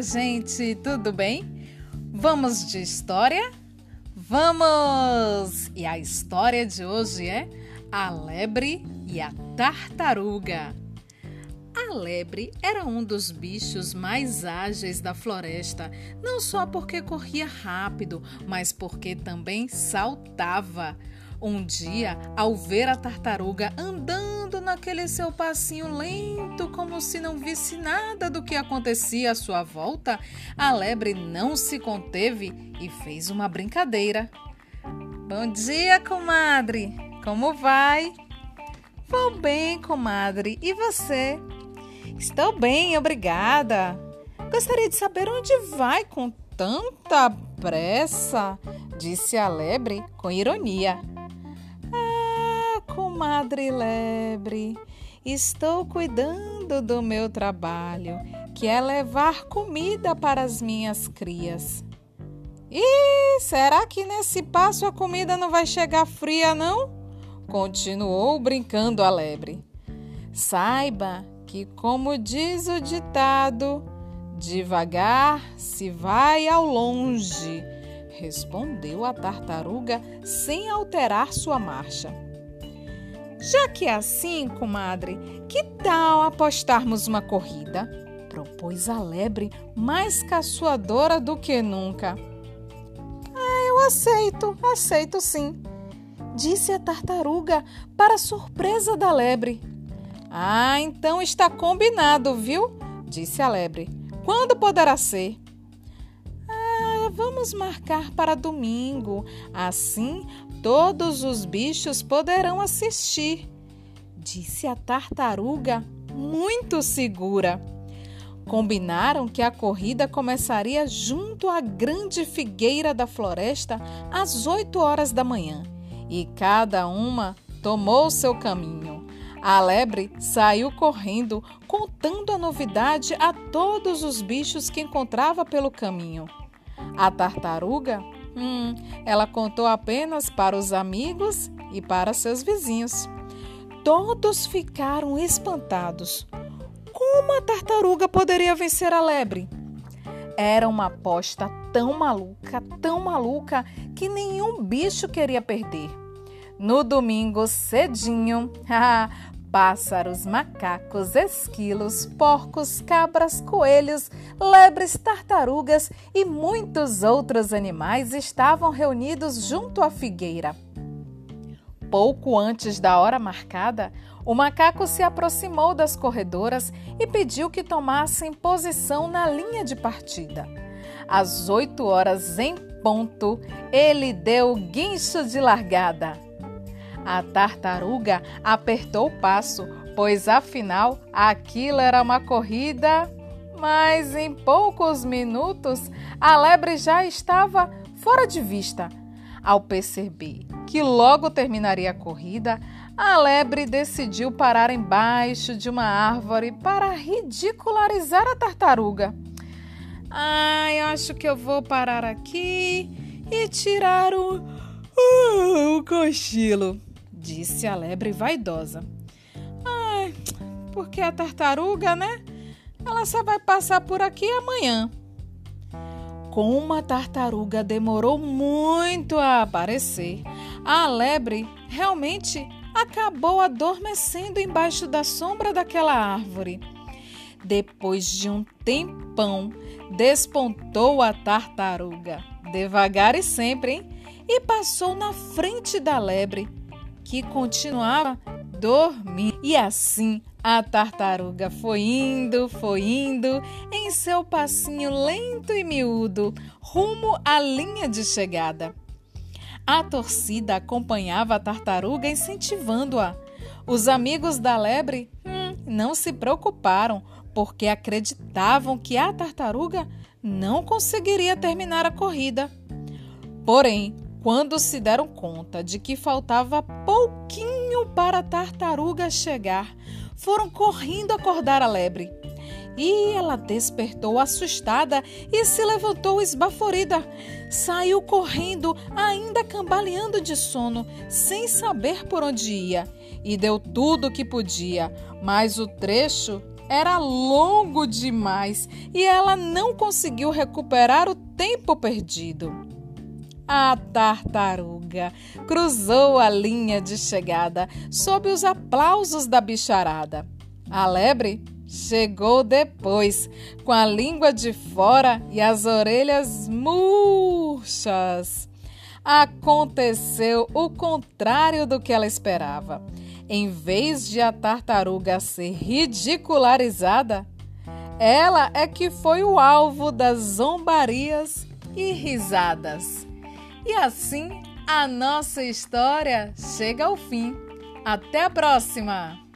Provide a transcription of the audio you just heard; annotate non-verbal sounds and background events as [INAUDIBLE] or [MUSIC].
Gente, tudo bem? Vamos de história? Vamos! E a história de hoje é A Lebre e a Tartaruga. A lebre era um dos bichos mais ágeis da floresta, não só porque corria rápido, mas porque também saltava. Um dia, ao ver a tartaruga andando naquele seu passinho lento, como se não visse nada do que acontecia à sua volta, a lebre não se conteve e fez uma brincadeira. Bom dia, comadre! Como vai? Vou bem, comadre. E você? Estou bem, obrigada. Gostaria de saber onde vai com tanta pressa, disse a lebre com ironia comadre lebre, estou cuidando do meu trabalho, que é levar comida para as minhas crias. E será que nesse passo a comida não vai chegar fria, não? Continuou brincando a lebre. Saiba que, como diz o ditado, devagar se vai ao longe, respondeu a tartaruga sem alterar sua marcha. Já que é assim, comadre, que tal apostarmos uma corrida? Propôs a lebre, mais caçoadora do que nunca. Ah, eu aceito, aceito sim, disse a tartaruga, para surpresa da lebre. Ah, então está combinado, viu? disse a lebre. Quando poderá ser? vamos marcar para domingo. Assim, todos os bichos poderão assistir, disse a tartaruga, muito segura. Combinaram que a corrida começaria junto à grande figueira da floresta às 8 horas da manhã e cada uma tomou seu caminho. A lebre saiu correndo, contando a novidade a todos os bichos que encontrava pelo caminho. A tartaruga, hum, ela contou apenas para os amigos e para seus vizinhos. Todos ficaram espantados. Como a tartaruga poderia vencer a lebre? Era uma aposta tão maluca, tão maluca, que nenhum bicho queria perder. No domingo cedinho, [LAUGHS] Pássaros, macacos, esquilos, porcos, cabras, coelhos, lebres, tartarugas e muitos outros animais estavam reunidos junto à figueira. Pouco antes da hora marcada, o macaco se aproximou das corredoras e pediu que tomassem posição na linha de partida. Às oito horas em ponto, ele deu o guincho de largada. A tartaruga apertou o passo, pois afinal aquilo era uma corrida. Mas em poucos minutos a lebre já estava fora de vista. Ao perceber que logo terminaria a corrida, a lebre decidiu parar embaixo de uma árvore para ridicularizar a tartaruga. Ai, acho que eu vou parar aqui e tirar o, uh, o cochilo disse a lebre vaidosa. Ai, porque a tartaruga, né? Ela só vai passar por aqui amanhã. Como a tartaruga demorou muito a aparecer, a lebre realmente acabou adormecendo embaixo da sombra daquela árvore. Depois de um tempão, despontou a tartaruga, devagar e sempre, hein? E passou na frente da lebre, que continuava dormindo. E assim a tartaruga foi indo, foi indo em seu passinho lento e miúdo, rumo à linha de chegada. A torcida acompanhava a tartaruga, incentivando-a. Os amigos da lebre hum, não se preocuparam, porque acreditavam que a tartaruga não conseguiria terminar a corrida. Porém, quando se deram conta de que faltava pouquinho para a tartaruga chegar, foram correndo acordar a lebre. E ela despertou assustada e se levantou esbaforida. Saiu correndo, ainda cambaleando de sono, sem saber por onde ia, e deu tudo o que podia, mas o trecho era longo demais e ela não conseguiu recuperar o tempo perdido. A tartaruga cruzou a linha de chegada sob os aplausos da bicharada. A lebre chegou depois, com a língua de fora e as orelhas murchas. Aconteceu o contrário do que ela esperava. Em vez de a tartaruga ser ridicularizada, ela é que foi o alvo das zombarias e risadas. E assim a nossa história chega ao fim. Até a próxima!